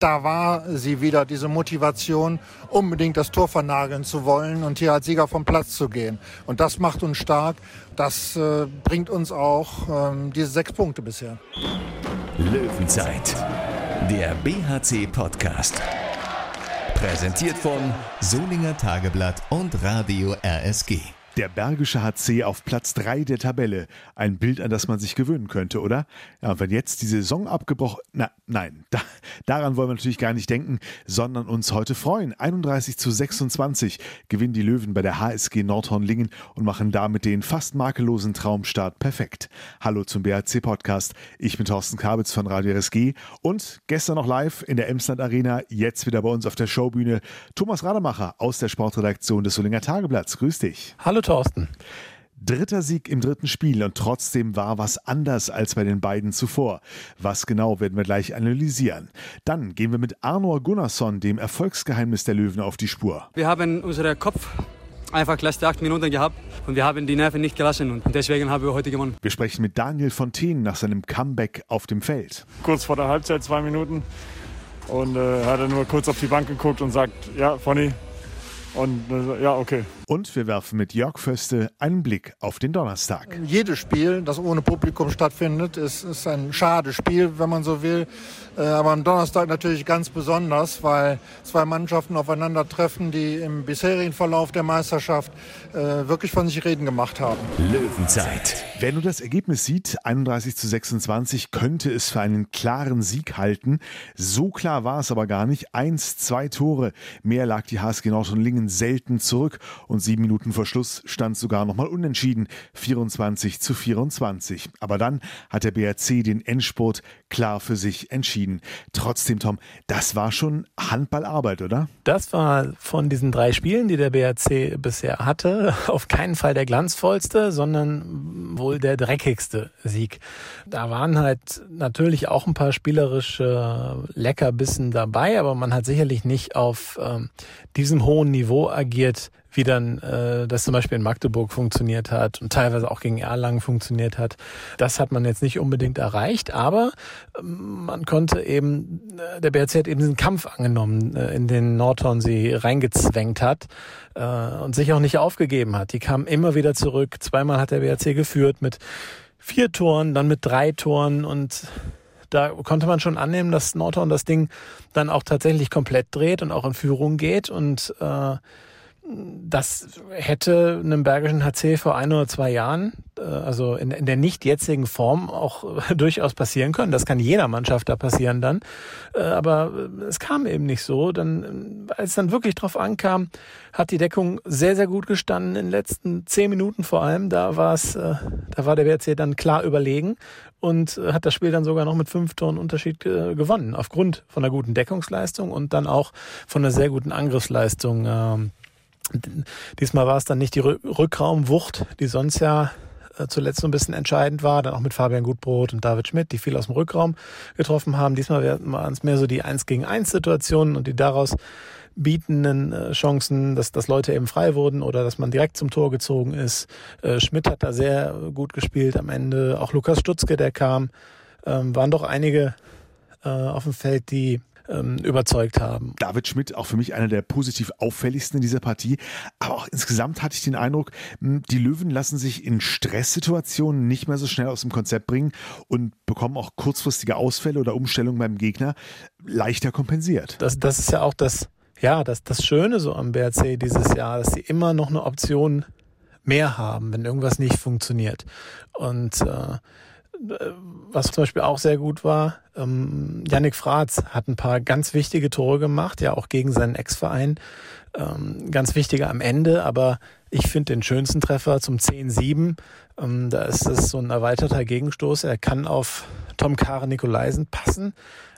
da war sie wieder, diese Motivation, unbedingt das Tor vernageln zu wollen und hier als Sieger vom Platz zu gehen. Und das macht uns stark. Das äh, bringt uns auch ähm, diese sechs Punkte bisher. Löwenzeit, der BHC-Podcast. Präsentiert von Solinger Tageblatt und Radio RSG. Der Bergische HC auf Platz 3 der Tabelle. Ein Bild, an das man sich gewöhnen könnte, oder? Ja, wenn jetzt die Saison abgebrochen. Na, nein, da, daran wollen wir natürlich gar nicht denken, sondern uns heute freuen. 31 zu 26 gewinnen die Löwen bei der HSG Nordhornlingen und machen damit den fast makellosen Traumstart perfekt. Hallo zum BHC Podcast. Ich bin Thorsten Kabitz von Radio RSG und gestern noch live in der Emsland Arena, jetzt wieder bei uns auf der Showbühne Thomas Rademacher aus der Sportredaktion des Solinger Tageblatts. Grüß dich. Hallo Thorsten. Dritter Sieg im dritten Spiel und trotzdem war was anders als bei den beiden zuvor. Was genau werden wir gleich analysieren. Dann gehen wir mit Arnor Gunnarsson, dem Erfolgsgeheimnis der Löwen, auf die Spur. Wir haben unseren Kopf einfach die letzten acht Minuten gehabt und wir haben die Nerven nicht gelassen und deswegen haben wir heute gewonnen. Wir sprechen mit Daniel Fontaine nach seinem Comeback auf dem Feld. Kurz vor der Halbzeit, zwei Minuten und äh, hat er nur kurz auf die Bank geguckt und sagt, ja, Fonny, und äh, ja, okay. Und wir werfen mit Jörg Föste einen Blick auf den Donnerstag. Jedes Spiel, das ohne Publikum stattfindet, ist, ist ein schades Spiel, wenn man so will. Äh, aber am Donnerstag natürlich ganz besonders, weil zwei Mannschaften aufeinandertreffen, die im bisherigen Verlauf der Meisterschaft äh, wirklich von sich reden gemacht haben. Löwenzeit. Wer nur das Ergebnis sieht, 31 zu 26, könnte es für einen klaren Sieg halten. So klar war es aber gar nicht. Eins, zwei Tore. Mehr lag die HSG Nordrhein-Lingen selten zurück. Und sieben Minuten vor Schluss stand sogar nochmal unentschieden. 24 zu 24. Aber dann hat der BRC den Endspurt klar für sich entschieden entschieden. Trotzdem, Tom, das war schon Handballarbeit, oder? Das war von diesen drei Spielen, die der BRC bisher hatte, auf keinen Fall der glanzvollste, sondern wohl der dreckigste Sieg. Da waren halt natürlich auch ein paar spielerische Leckerbissen dabei, aber man hat sicherlich nicht auf ähm, diesem hohen Niveau agiert, wie dann äh, das zum Beispiel in Magdeburg funktioniert hat und teilweise auch gegen Erlangen funktioniert hat. Das hat man jetzt nicht unbedingt erreicht, aber äh, man konnte eben, äh, der BRC hat eben diesen Kampf angenommen, äh, in den Nordhorn sie reingezwängt hat äh, und sich auch nicht aufgegeben hat. Die kamen immer wieder zurück. Zweimal hat der BRC geführt mit vier Toren, dann mit drei Toren und da konnte man schon annehmen, dass Nordhorn das Ding dann auch tatsächlich komplett dreht und auch in Führung geht und äh, das hätte einem Bergischen HC vor ein oder zwei Jahren, äh, also in, in der nicht jetzigen Form, auch durchaus passieren können. Das kann jeder Mannschaft da passieren dann. Äh, aber es kam eben nicht so. Dann, als es dann wirklich drauf ankam, hat die Deckung sehr, sehr gut gestanden. In den letzten zehn Minuten vor allem, da war es, äh, da war der WRC dann klar überlegen und hat das Spiel dann sogar noch mit fünf Toren Unterschied gewonnen. Aufgrund von einer guten Deckungsleistung und dann auch von einer sehr guten Angriffsleistung ähm, Diesmal war es dann nicht die Rückraumwucht, die sonst ja äh, zuletzt so ein bisschen entscheidend war, dann auch mit Fabian Gutbrot und David Schmidt, die viel aus dem Rückraum getroffen haben. Diesmal waren es mehr so die 1 gegen 1 Situationen und die daraus bietenden äh, Chancen, dass, dass Leute eben frei wurden oder dass man direkt zum Tor gezogen ist. Äh, Schmidt hat da sehr gut gespielt am Ende. Auch Lukas Stutzke, der kam, ähm, waren doch einige auf dem Feld, die ähm, überzeugt haben. David Schmidt, auch für mich einer der positiv auffälligsten in dieser Partie. Aber auch insgesamt hatte ich den Eindruck, hm, die Löwen lassen sich in Stresssituationen nicht mehr so schnell aus dem Konzept bringen und bekommen auch kurzfristige Ausfälle oder Umstellungen beim Gegner leichter kompensiert. Das, das ist ja auch das, ja, das, das Schöne so am BRC dieses Jahr, dass sie immer noch eine Option mehr haben, wenn irgendwas nicht funktioniert. Und äh, was zum Beispiel auch sehr gut war, ähm, Yannick Fratz hat ein paar ganz wichtige Tore gemacht, ja auch gegen seinen Ex-Verein. Ähm, ganz wichtige am Ende, aber ich finde den schönsten Treffer zum 10-7. Ähm, da ist es so ein erweiterter Gegenstoß. Er kann auf Tom Kare Nikolaisen passen.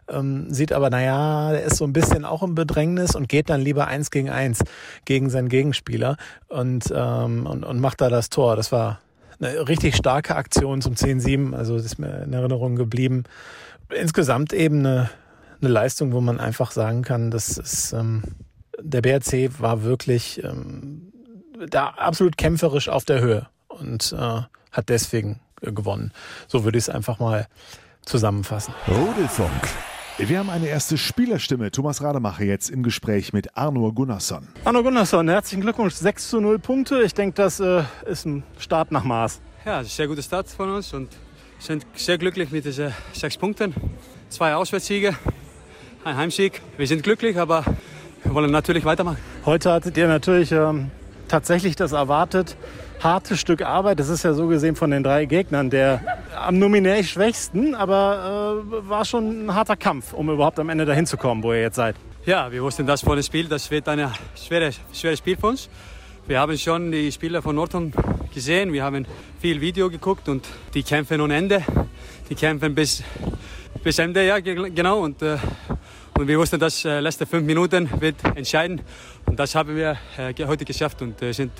Ähm, sieht aber, naja, der ist so ein bisschen auch im Bedrängnis und geht dann lieber eins gegen eins gegen seinen Gegenspieler und, ähm, und, und macht da das Tor. Das war eine richtig starke Aktion zum 10-7, also das ist mir in Erinnerung geblieben. Insgesamt eben eine, eine Leistung, wo man einfach sagen kann, dass es, ähm, der BRC war wirklich ähm, da absolut kämpferisch auf der Höhe und äh, hat deswegen äh, gewonnen. So würde ich es einfach mal zusammenfassen. Rudelfunk. Wir haben eine erste Spielerstimme. Thomas Rademacher jetzt im Gespräch mit Arno Gunnarsson. Arno Gunnarsson, herzlichen Glückwunsch. 6 zu 0 Punkte. Ich denke, das äh, ist ein Start nach Maß. Ja, sehr guter Start von uns und sind sehr glücklich mit diesen sechs Punkten. Zwei Auswärtssiege, ein Heimsieg. Wir sind glücklich, aber wir wollen natürlich weitermachen. Heute hattet ihr natürlich ähm, tatsächlich das erwartet harte Stück Arbeit. Das ist ja so gesehen von den drei Gegnern der am nominell schwächsten, aber äh, war schon ein harter Kampf, um überhaupt am Ende dahin zu kommen, wo ihr jetzt seid. Ja, wir wussten das vor dem Spiel. Das wird ein schweres, schweres Spiel für uns. Wir haben schon die Spieler von Norton gesehen. Wir haben viel Video geguckt und die kämpfen ohne Ende. Die kämpfen bis, bis Ende, ja, genau. Und, äh, und wir wussten, dass äh, letzte fünf Minuten wird entscheiden. Und das haben wir äh, heute geschafft und äh, sind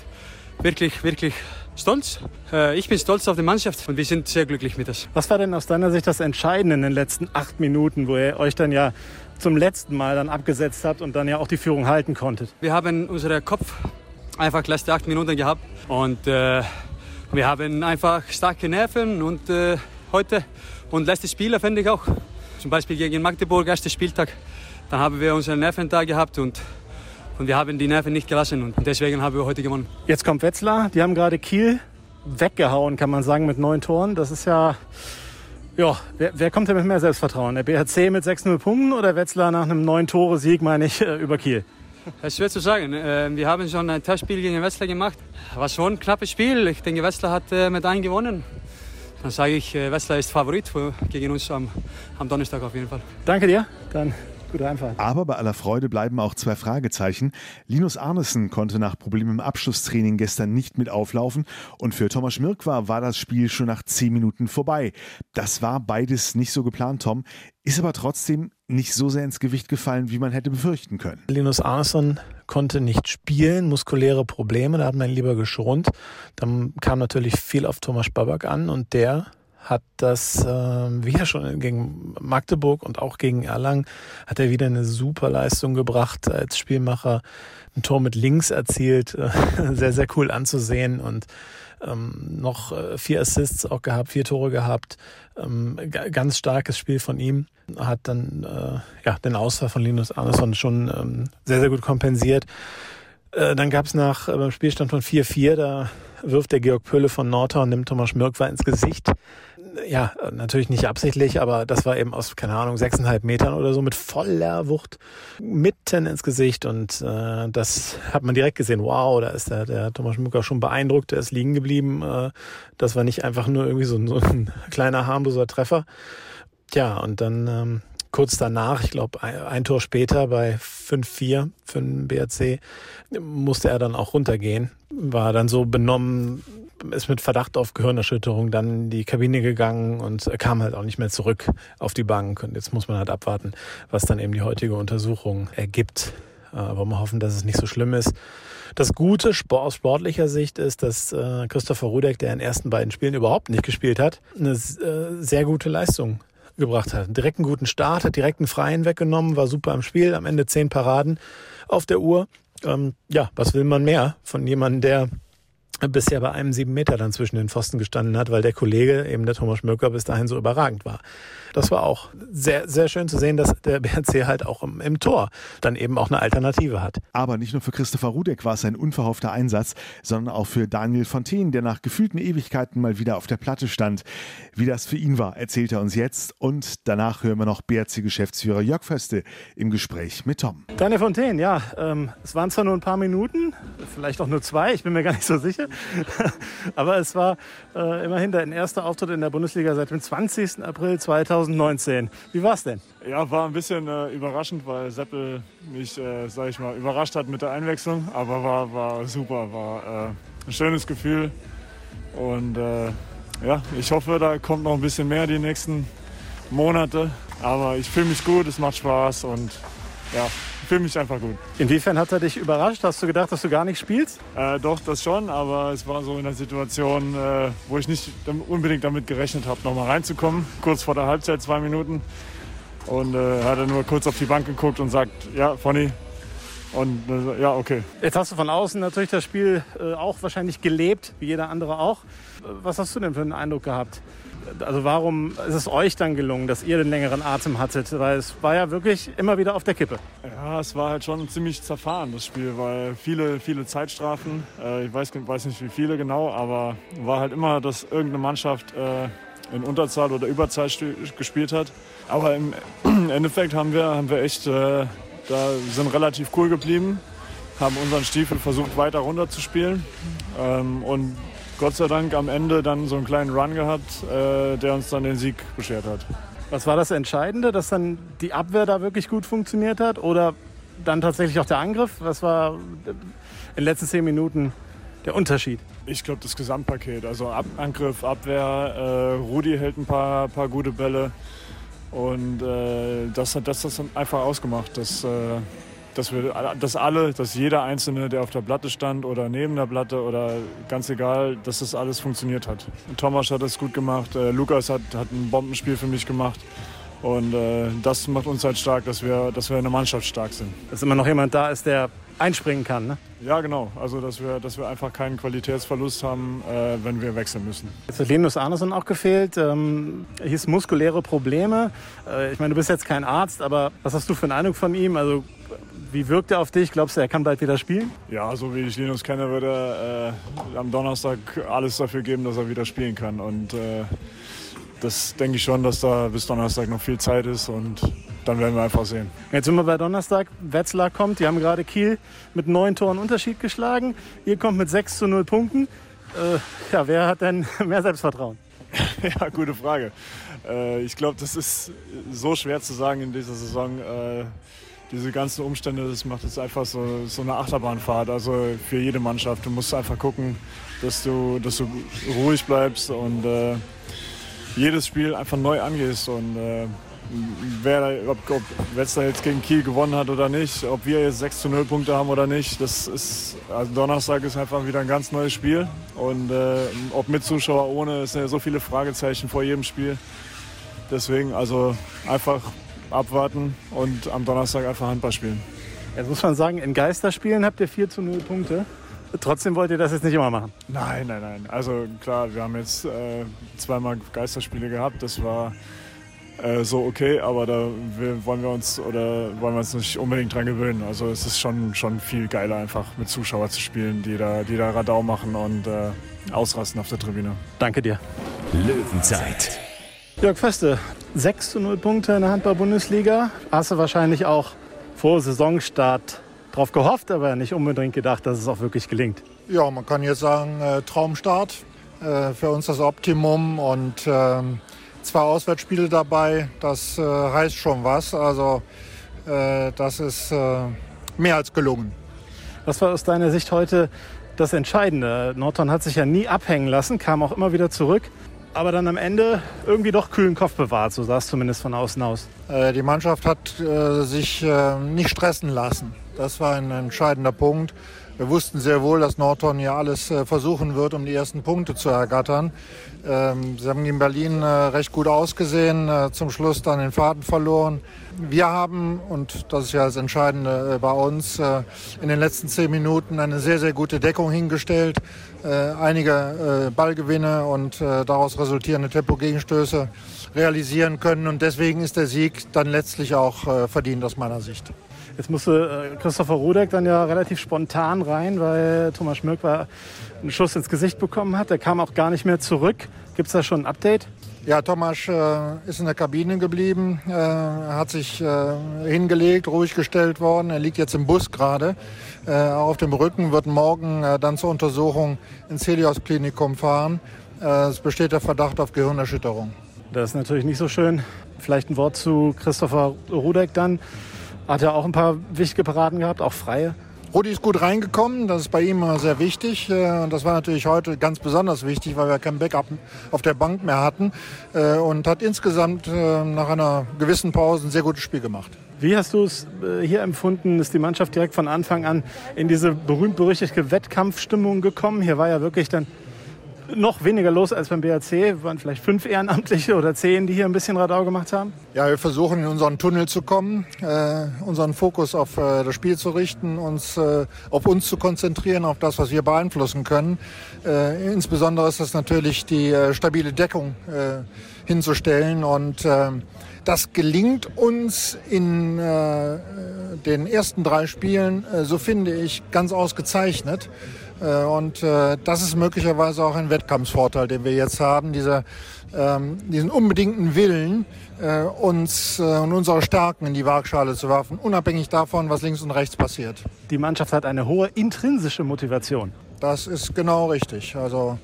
wirklich, wirklich stolz. Äh, ich bin stolz auf die Mannschaft und wir sind sehr glücklich mit das. Was war denn aus deiner Sicht das Entscheidende in den letzten acht Minuten, wo ihr euch dann ja zum letzten Mal dann abgesetzt habt und dann ja auch die Führung halten konntet? Wir haben unseren Kopf einfach letzte acht Minuten gehabt und äh, wir haben einfach starke Nerven und äh, heute und letzte Spieler finde ich auch. Zum Beispiel gegen Magdeburg, erster Spieltag, dann haben wir unsere Nerven da gehabt und und wir haben die Nerven nicht gelassen und deswegen haben wir heute gewonnen. Jetzt kommt Wetzlar, die haben gerade Kiel weggehauen, kann man sagen, mit neun Toren. Das ist ja, ja, wer, wer kommt denn mit mehr Selbstvertrauen? Der BHC mit 6-0 Punkten oder Wetzlar nach einem neun Tore Sieg, meine ich, äh, über Kiel? Es ist schwer zu sagen. Äh, wir haben schon ein Testspiel gegen Wetzlar gemacht. War schon ein knappes Spiel. Ich denke, Wetzlar hat äh, mit einem gewonnen. Dann sage ich, Wetzlar ist Favorit gegen uns am, am Donnerstag auf jeden Fall. Danke dir. Dann Gute Einfahrt. Aber bei aller Freude bleiben auch zwei Fragezeichen. Linus Arnesen konnte nach Problemen im Abschlusstraining gestern nicht mit auflaufen und für Thomas Schmirkwa war das Spiel schon nach zehn Minuten vorbei. Das war beides nicht so geplant, Tom, ist aber trotzdem nicht so sehr ins Gewicht gefallen, wie man hätte befürchten können. Linus Arneson konnte nicht spielen, muskuläre Probleme, da hat man lieber geschont. Dann kam natürlich viel auf Thomas Babak an und der hat das, äh, ja schon gegen Magdeburg und auch gegen Erlangen, hat er wieder eine super Leistung gebracht als Spielmacher. Ein Tor mit links erzielt, äh, sehr, sehr cool anzusehen und ähm, noch äh, vier Assists auch gehabt, vier Tore gehabt. Ähm, ganz starkes Spiel von ihm. Hat dann äh, ja, den Ausfall von Linus Arneson schon ähm, sehr, sehr gut kompensiert. Äh, dann gab es nach äh, beim Spielstand von 4-4, da wirft der Georg Pölle von Nordhorn, nimmt Thomas Mirkwa ins Gesicht ja, natürlich nicht absichtlich, aber das war eben aus, keine Ahnung, sechseinhalb Metern oder so mit voller Wucht mitten ins Gesicht und äh, das hat man direkt gesehen. Wow, da ist der, der Thomas Schmucker schon beeindruckt, der ist liegen geblieben. Äh, das war nicht einfach nur irgendwie so, so ein kleiner harmloser Treffer. Tja, und dann ähm, kurz danach, ich glaube ein, ein, Tor später bei 5-4 für den BRC, musste er dann auch runtergehen. War dann so benommen, ist mit Verdacht auf Gehirnerschütterung dann in die Kabine gegangen und kam halt auch nicht mehr zurück auf die Bank. Und jetzt muss man halt abwarten, was dann eben die heutige Untersuchung ergibt. Aber wir hoffen, dass es nicht so schlimm ist. Das Gute aus sportlicher Sicht ist, dass äh, Christopher Rudek, der in den ersten beiden Spielen überhaupt nicht gespielt hat, eine äh, sehr gute Leistung gebracht hat. Direkt einen guten Start, hat direkt einen Freien weggenommen, war super im Spiel, am Ende zehn Paraden auf der Uhr. Ähm, ja, was will man mehr von jemandem, der bisher bei einem sieben Meter dann zwischen den Pfosten gestanden hat, weil der Kollege, eben der Thomas Mürker, bis dahin so überragend war. Das war auch sehr, sehr schön zu sehen, dass der BRC halt auch im, im, Tor dann eben auch eine Alternative hat. Aber nicht nur für Christopher Rudek war es ein unverhoffter Einsatz, sondern auch für Daniel Fontaine, der nach gefühlten Ewigkeiten mal wieder auf der Platte stand. Wie das für ihn war, erzählt er uns jetzt und danach hören wir noch BRC-Geschäftsführer Jörg Föste im Gespräch mit Tom. Daniel Fontaine, ja, ähm, es waren zwar nur ein paar Minuten, vielleicht auch nur zwei, ich bin mir gar nicht so sicher, aber es war äh, immerhin dein erster Auftritt in der Bundesliga seit dem 20. April 2000 2019. Wie war es denn? Ja, war ein bisschen äh, überraschend, weil Seppel mich, äh, sag ich mal, überrascht hat mit der Einwechslung. Aber war, war super, war äh, ein schönes Gefühl. Und äh, ja, ich hoffe, da kommt noch ein bisschen mehr die nächsten Monate. Aber ich fühle mich gut, es macht Spaß und ja, ich fühle mich einfach gut. Inwiefern hat er dich überrascht? Hast du gedacht, dass du gar nicht spielst? Äh, doch, das schon, aber es war so in der Situation, äh, wo ich nicht unbedingt damit gerechnet habe, nochmal reinzukommen. Kurz vor der Halbzeit, zwei Minuten. Und äh, hat er nur kurz auf die Bank geguckt und sagt, ja, Fonny, Und äh, ja, okay. Jetzt hast du von außen natürlich das Spiel äh, auch wahrscheinlich gelebt, wie jeder andere auch. Was hast du denn für einen Eindruck gehabt? Also warum ist es euch dann gelungen, dass ihr den längeren Atem hattet? Weil es war ja wirklich immer wieder auf der Kippe. Ja, es war halt schon ziemlich zerfahren, das Spiel, weil viele, viele Zeitstrafen, äh, ich weiß, weiß nicht wie viele genau, aber war halt immer, dass irgendeine Mannschaft äh, in Unterzahl oder Überzahl gespielt hat. Aber im Endeffekt haben wir, haben wir echt, äh, da sind relativ cool geblieben, haben unseren Stiefel versucht weiter runter zu spielen ähm, und Gott sei Dank am Ende dann so einen kleinen Run gehabt, äh, der uns dann den Sieg beschert hat. Was war das Entscheidende, dass dann die Abwehr da wirklich gut funktioniert hat oder dann tatsächlich auch der Angriff? Was war in den letzten zehn Minuten der Unterschied? Ich glaube, das Gesamtpaket. Also Ab Angriff, Abwehr, äh, Rudi hält ein paar, paar gute Bälle. Und äh, das hat das, das einfach ausgemacht, dass, äh, dass, wir, dass alle, dass jeder Einzelne, der auf der Platte stand oder neben der Platte oder ganz egal, dass das alles funktioniert hat. Thomas hat das gut gemacht, äh, Lukas hat, hat ein Bombenspiel für mich gemacht. Und äh, das macht uns halt stark, dass wir, dass wir eine Mannschaft stark sind. Dass immer noch jemand da ist, der einspringen kann, ne? Ja, genau. Also, dass wir, dass wir einfach keinen Qualitätsverlust haben, äh, wenn wir wechseln müssen. Jetzt hat Linus Arneson auch gefehlt. Ähm, hieß muskuläre Probleme. Äh, ich meine, du bist jetzt kein Arzt, aber was hast du für einen Eindruck von ihm? Also, wie wirkt er auf dich? Glaubst du, er kann bald wieder spielen? Ja, so wie ich Linus kenne, würde er äh, am Donnerstag alles dafür geben, dass er wieder spielen kann. Und äh, das denke ich schon, dass da bis Donnerstag noch viel Zeit ist und dann werden wir einfach sehen. Jetzt sind wir bei Donnerstag. Wetzlar kommt, die haben gerade Kiel mit neun Toren Unterschied geschlagen. Ihr kommt mit 6 zu 0 Punkten. Äh, ja, wer hat denn mehr Selbstvertrauen? ja, gute Frage. Äh, ich glaube, das ist so schwer zu sagen in dieser Saison. Äh, diese ganzen Umstände, das macht jetzt einfach so, so eine Achterbahnfahrt. Also für jede Mannschaft. Du musst einfach gucken, dass du, dass du ruhig bleibst und äh, jedes Spiel einfach neu angehst. Und äh, wer, ob, ob Wetzlar jetzt gegen Kiel gewonnen hat oder nicht, ob wir jetzt 6 zu 0 Punkte haben oder nicht, das ist, also Donnerstag ist einfach wieder ein ganz neues Spiel. Und äh, ob mit Zuschauer, ohne, es sind ja so viele Fragezeichen vor jedem Spiel. Deswegen also einfach abwarten und am Donnerstag einfach Handball spielen. Jetzt muss man sagen, in Geisterspielen habt ihr 4 zu 0 Punkte. Trotzdem wollt ihr das jetzt nicht immer machen? Nein, nein, nein. Also klar, wir haben jetzt äh, zweimal Geisterspiele gehabt. Das war äh, so okay, aber da wollen wir uns oder wollen wir uns nicht unbedingt dran gewöhnen. Also es ist schon, schon viel geiler, einfach mit Zuschauern zu spielen, die da, die da Radau machen und äh, ausrasten auf der Tribüne. Danke dir. Löwenzeit. Jörg Feste, 6 zu 0 Punkte in der Handball-Bundesliga. Hast du wahrscheinlich auch vor Saisonstart drauf gehofft, aber nicht unbedingt gedacht, dass es auch wirklich gelingt. Ja, man kann jetzt sagen, äh, Traumstart. Äh, für uns das Optimum und äh, zwei Auswärtsspiele dabei, das äh, heißt schon was. Also äh, das ist äh, mehr als gelungen. Was war aus deiner Sicht heute das Entscheidende? Norton hat sich ja nie abhängen lassen, kam auch immer wieder zurück aber dann am Ende irgendwie doch kühlen Kopf bewahrt, so sah es zumindest von außen aus. die Mannschaft hat äh, sich äh, nicht stressen lassen. Das war ein entscheidender Punkt. Wir wussten sehr wohl, dass Norton hier alles äh, versuchen wird, um die ersten Punkte zu ergattern. Ähm, sie haben in Berlin äh, recht gut ausgesehen, äh, zum Schluss dann den Faden verloren. Wir haben, und das ist ja das Entscheidende bei uns, in den letzten zehn Minuten eine sehr, sehr gute Deckung hingestellt, einige Ballgewinne und daraus resultierende Tempo-Gegenstöße realisieren können. Und deswegen ist der Sieg dann letztlich auch verdient aus meiner Sicht. Jetzt musste äh, Christopher Rudek dann ja relativ spontan rein, weil Thomas Schmirk war einen Schuss ins Gesicht bekommen hat. Der kam auch gar nicht mehr zurück. Gibt es da schon ein Update? Ja, Thomas äh, ist in der Kabine geblieben, äh, hat sich äh, hingelegt, ruhig gestellt worden. Er liegt jetzt im Bus gerade. Äh, auf dem Rücken wird morgen äh, dann zur Untersuchung ins Helios-Klinikum fahren. es besteht der Verdacht auf Gehirnerschütterung. Das ist natürlich nicht so schön. Vielleicht ein Wort zu Christopher Rudek dann. Hat er auch ein paar wichtige Paraden gehabt, auch freie? Rudi ist gut reingekommen, das ist bei ihm sehr wichtig. Äh, und das war natürlich heute ganz besonders wichtig, weil wir kein Backup auf der Bank mehr hatten. Äh, und hat insgesamt äh, nach einer gewissen Pause ein sehr gutes Spiel gemacht. Wie hast du es hier empfunden? Ist die Mannschaft direkt von Anfang an in diese berühmt-berüchtigte Wettkampfstimmung gekommen? Hier war ja wirklich dann noch weniger los als beim BAC. Waren vielleicht fünf Ehrenamtliche oder zehn, die hier ein bisschen Radau gemacht haben. Ja, wir versuchen in unseren Tunnel zu kommen, äh, unseren Fokus auf äh, das Spiel zu richten, uns äh, auf uns zu konzentrieren, auf das, was wir beeinflussen können. Äh, insbesondere ist das natürlich die äh, stabile Deckung äh, hinzustellen und das gelingt uns in den ersten drei Spielen, so finde ich, ganz ausgezeichnet. Äh, und äh, das ist möglicherweise auch ein Wettkampfsvorteil, den wir jetzt haben, diese, ähm, diesen unbedingten Willen, äh, uns und unsere Stärken in die Waagschale zu werfen, unabhängig davon, was links und rechts passiert. Die Mannschaft hat eine hohe intrinsische Motivation. Das ist genau richtig. Also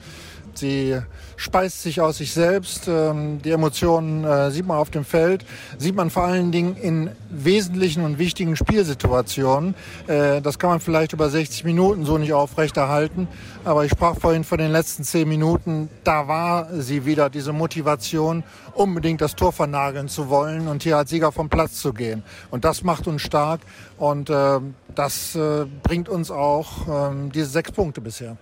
Sie speist sich aus sich selbst. Ähm, die Emotionen äh, sieht man auf dem Feld, sieht man vor allen Dingen in wesentlichen und wichtigen Spielsituationen. Äh, das kann man vielleicht über 60 Minuten so nicht aufrechterhalten. Aber ich sprach vorhin von den letzten 10 Minuten. Da war sie wieder, diese Motivation, unbedingt das Tor vernageln zu wollen und hier als Sieger vom Platz zu gehen. Und das macht uns stark und äh, das bringt uns auch ähm, diese sechs Punkte bisher.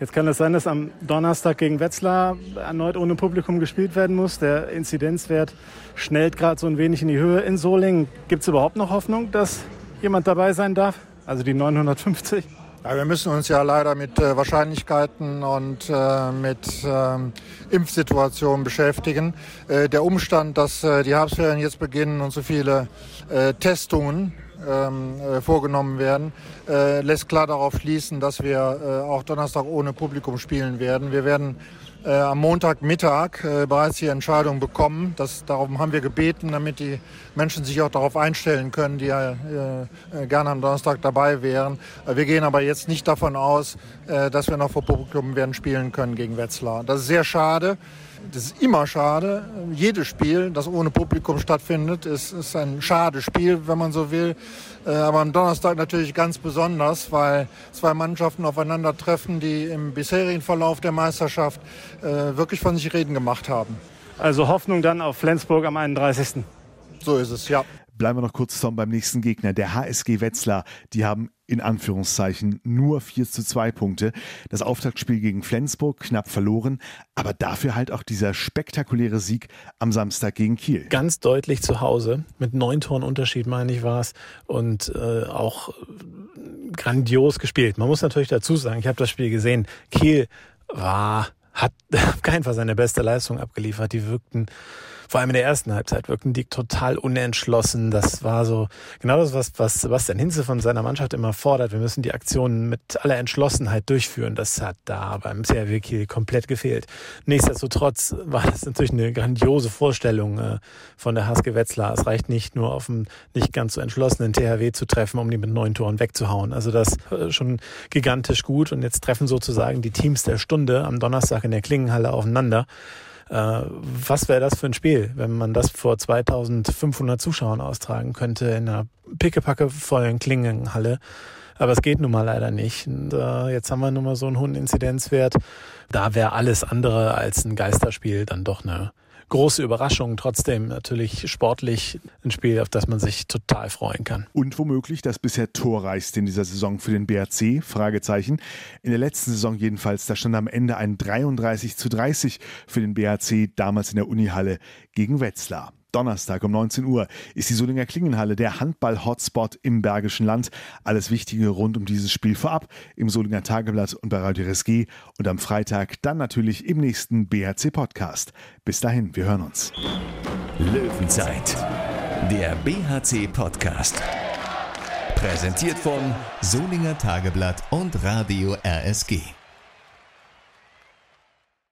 Jetzt kann es sein, dass am Donnerstag gegen Wetzlar erneut ohne Publikum gespielt werden muss. Der Inzidenzwert schnellt gerade so ein wenig in die Höhe in Solingen. Gibt es überhaupt noch Hoffnung, dass jemand dabei sein darf? Also die 950? Ja, wir müssen uns ja leider mit äh, Wahrscheinlichkeiten und äh, mit ähm, Impfsituationen beschäftigen. Äh, der Umstand, dass äh, die Herbstferien jetzt beginnen und so viele äh, Testungen ähm, äh, vorgenommen werden, äh, lässt klar darauf schließen, dass wir äh, auch Donnerstag ohne Publikum spielen werden. Wir werden äh, am Montagmittag äh, bereits die Entscheidung bekommen. Das, darum haben wir gebeten, damit die Menschen sich auch darauf einstellen können, die ja äh, gerne am Donnerstag dabei wären. wir gehen aber jetzt nicht davon aus, dass wir noch vor Publikum werden spielen können gegen Wetzlar. Das ist sehr schade das ist immer schade. Jedes Spiel, das ohne Publikum stattfindet, ist, ist ein schade Spiel, wenn man so will. Äh, aber am Donnerstag natürlich ganz besonders, weil zwei Mannschaften aufeinandertreffen, die im bisherigen Verlauf der Meisterschaft äh, wirklich von sich reden gemacht haben. Also Hoffnung dann auf Flensburg am 31. So ist es, ja. Bleiben wir noch kurz Tom, beim nächsten Gegner, der HSG Wetzlar. Die haben in Anführungszeichen nur 4 zu 2 Punkte. Das Auftaktspiel gegen Flensburg knapp verloren, aber dafür halt auch dieser spektakuläre Sieg am Samstag gegen Kiel. Ganz deutlich zu Hause, mit neun Toren Unterschied, meine ich, war es. Und äh, auch grandios gespielt. Man muss natürlich dazu sagen, ich habe das Spiel gesehen. Kiel war, hat auf keinen Fall seine beste Leistung abgeliefert. Die wirkten vor allem in der ersten Halbzeit wirkten die total unentschlossen. Das war so genau das, was, was Sebastian Hinze von seiner Mannschaft immer fordert. Wir müssen die Aktionen mit aller Entschlossenheit durchführen. Das hat da beim CRW Kiel komplett gefehlt. Nichtsdestotrotz war das natürlich eine grandiose Vorstellung äh, von der Haske Wetzlar. Es reicht nicht nur auf einen nicht ganz so entschlossenen THW zu treffen, um die mit neun Toren wegzuhauen. Also das äh, schon gigantisch gut. Und jetzt treffen sozusagen die Teams der Stunde am Donnerstag in der Klingenhalle aufeinander. Äh, was wäre das für ein Spiel, wenn man das vor 2500 Zuschauern austragen könnte in einer pickepacke vollen Klingenhalle? Aber es geht nun mal leider nicht. Und, äh, jetzt haben wir nun mal so einen hohen Inzidenzwert. Da wäre alles andere als ein Geisterspiel dann doch eine große Überraschung. Trotzdem natürlich sportlich ein Spiel, auf das man sich total freuen kann. Und womöglich das bisher torreichste in dieser Saison für den BRC? Fragezeichen. In der letzten Saison jedenfalls, da stand am Ende ein 33 zu 30 für den BRC, damals in der Unihalle gegen Wetzlar. Donnerstag um 19 Uhr ist die Solinger Klingenhalle der Handball-Hotspot im Bergischen Land. Alles Wichtige rund um dieses Spiel vorab im Solinger Tageblatt und bei Radio RSG und am Freitag dann natürlich im nächsten BHC-Podcast. Bis dahin, wir hören uns. Löwenzeit, der BHC-Podcast. Präsentiert von Solinger Tageblatt und Radio RSG.